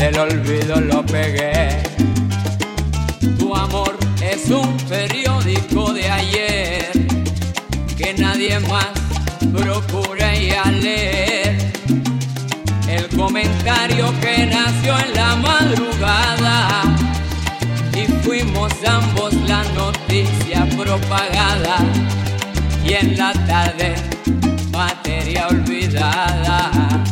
del olvido lo pegué. Tu amor es un periódico de ayer que nadie más procura ya leer. El comentario que nació en la madrugada y fuimos ambos la noticia propagada y en la tarde materia olvidada.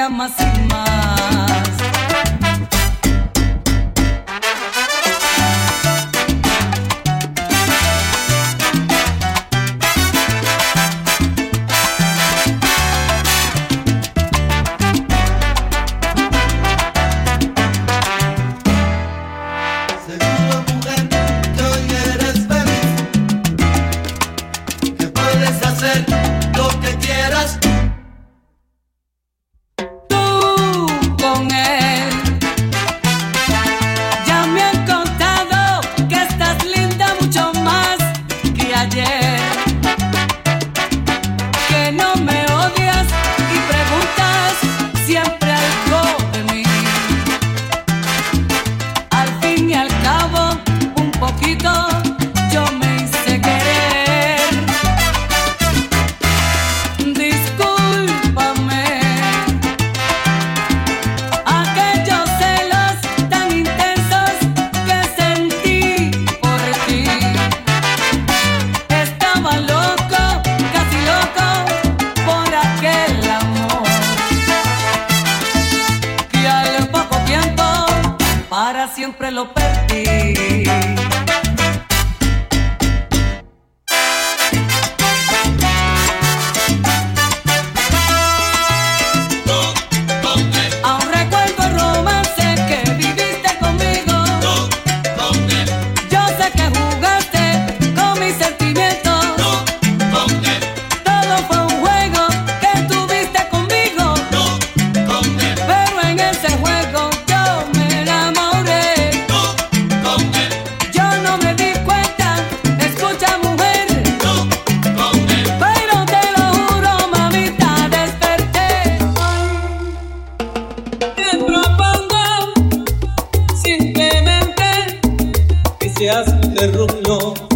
Maria Massima. siempre lo perdí. días se